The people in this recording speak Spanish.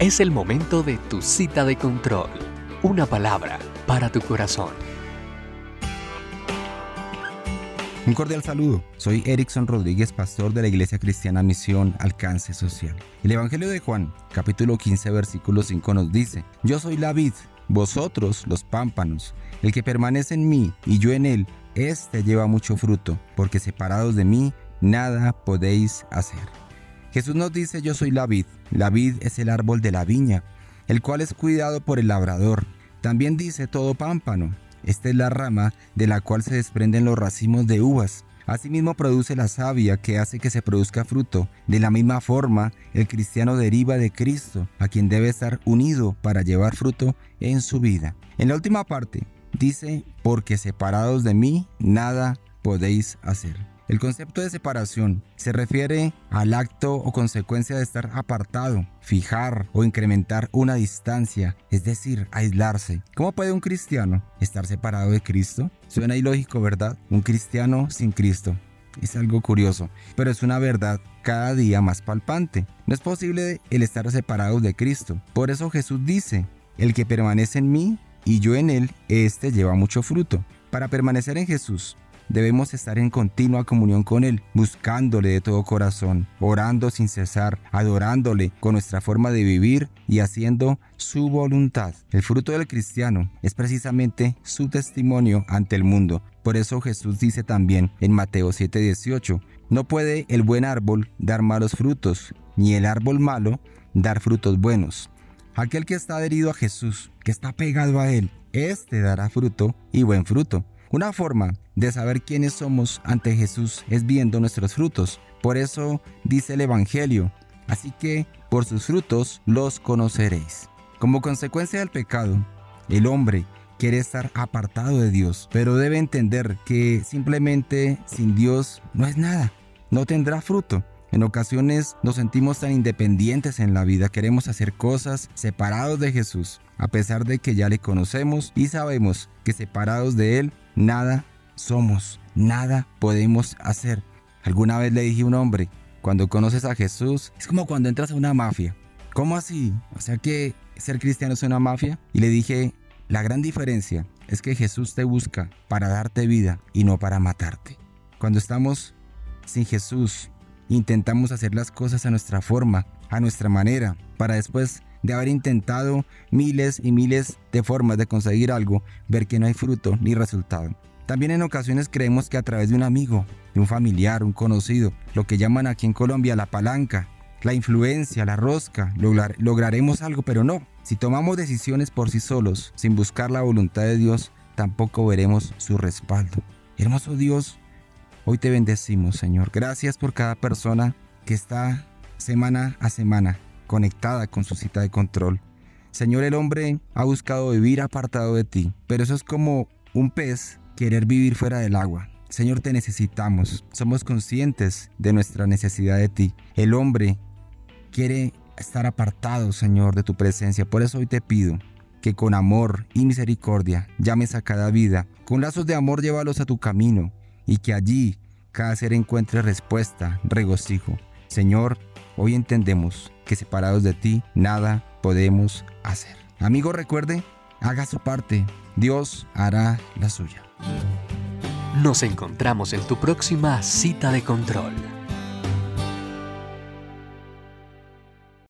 Es el momento de tu cita de control. Una palabra para tu corazón. Un cordial saludo. Soy Erickson Rodríguez, pastor de la Iglesia Cristiana Misión Alcance Social. El Evangelio de Juan, capítulo 15, versículo 5 nos dice, Yo soy la vid, vosotros los pámpanos. El que permanece en mí y yo en él, éste lleva mucho fruto, porque separados de mí, nada podéis hacer. Jesús nos dice, Yo soy la vid. La vid es el árbol de la viña, el cual es cuidado por el labrador. También dice todo pámpano esta es la rama de la cual se desprenden los racimos de uvas. Asimismo produce la savia que hace que se produzca fruto. De la misma forma, el cristiano deriva de Cristo, a quien debe estar unido para llevar fruto en su vida. En la última parte, dice, porque separados de mí, nada podéis hacer. El concepto de separación se refiere al acto o consecuencia de estar apartado, fijar o incrementar una distancia, es decir, aislarse. ¿Cómo puede un cristiano estar separado de Cristo? Suena ilógico, ¿verdad? Un cristiano sin Cristo. Es algo curioso, pero es una verdad cada día más palpante. No es posible el estar separado de Cristo. Por eso Jesús dice, el que permanece en mí y yo en él, éste lleva mucho fruto. Para permanecer en Jesús, Debemos estar en continua comunión con Él, buscándole de todo corazón, orando sin cesar, adorándole con nuestra forma de vivir y haciendo su voluntad. El fruto del cristiano es precisamente su testimonio ante el mundo. Por eso Jesús dice también en Mateo 7:18, no puede el buen árbol dar malos frutos, ni el árbol malo dar frutos buenos. Aquel que está adherido a Jesús, que está pegado a Él, éste dará fruto y buen fruto. Una forma de saber quiénes somos ante Jesús es viendo nuestros frutos. Por eso dice el Evangelio, así que por sus frutos los conoceréis. Como consecuencia del pecado, el hombre quiere estar apartado de Dios, pero debe entender que simplemente sin Dios no es nada, no tendrá fruto. En ocasiones nos sentimos tan independientes en la vida, queremos hacer cosas separados de Jesús, a pesar de que ya le conocemos y sabemos que separados de Él, nada somos, nada podemos hacer. Alguna vez le dije a un hombre, cuando conoces a Jesús, es como cuando entras a una mafia. ¿Cómo así? O sea que ser cristiano es una mafia. Y le dije, la gran diferencia es que Jesús te busca para darte vida y no para matarte. Cuando estamos sin Jesús, intentamos hacer las cosas a nuestra forma, a nuestra manera, para después de haber intentado miles y miles de formas de conseguir algo, ver que no hay fruto ni resultado. También en ocasiones creemos que a través de un amigo, de un familiar, un conocido, lo que llaman aquí en Colombia la palanca, la influencia, la rosca, lograremos algo, pero no. Si tomamos decisiones por sí solos, sin buscar la voluntad de Dios, tampoco veremos su respaldo. Hermoso Dios, hoy te bendecimos, Señor. Gracias por cada persona que está semana a semana conectada con su cita de control. Señor, el hombre ha buscado vivir apartado de ti, pero eso es como un pez querer vivir fuera del agua. Señor, te necesitamos. Somos conscientes de nuestra necesidad de ti. El hombre quiere estar apartado, Señor, de tu presencia. Por eso hoy te pido que con amor y misericordia llames a cada vida. Con lazos de amor llévalos a tu camino y que allí cada ser encuentre respuesta, regocijo. Señor, hoy entendemos que separados de ti nada podemos hacer. Amigo, recuerde, haga su parte. Dios hará la suya. Nos encontramos en tu próxima cita de control.